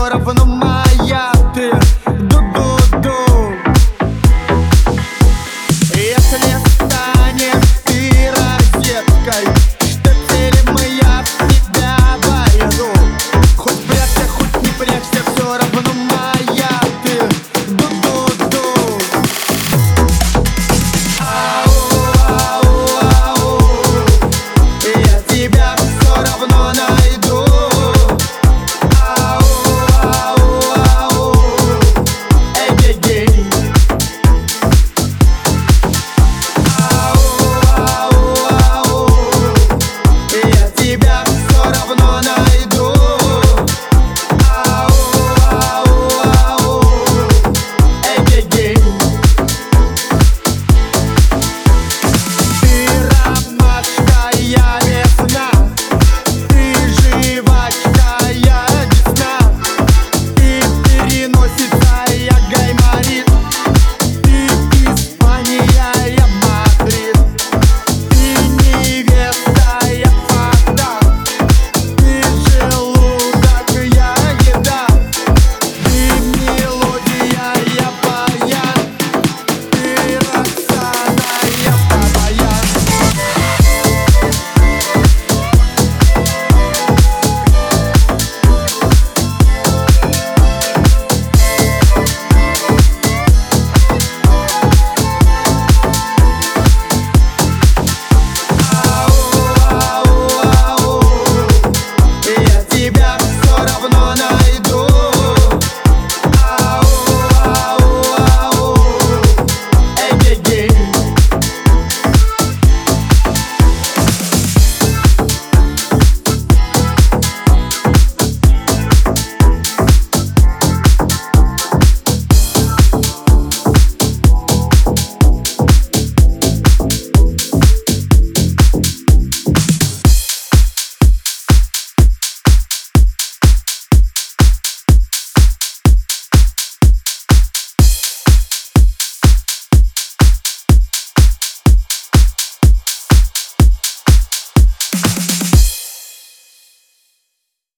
ora fanno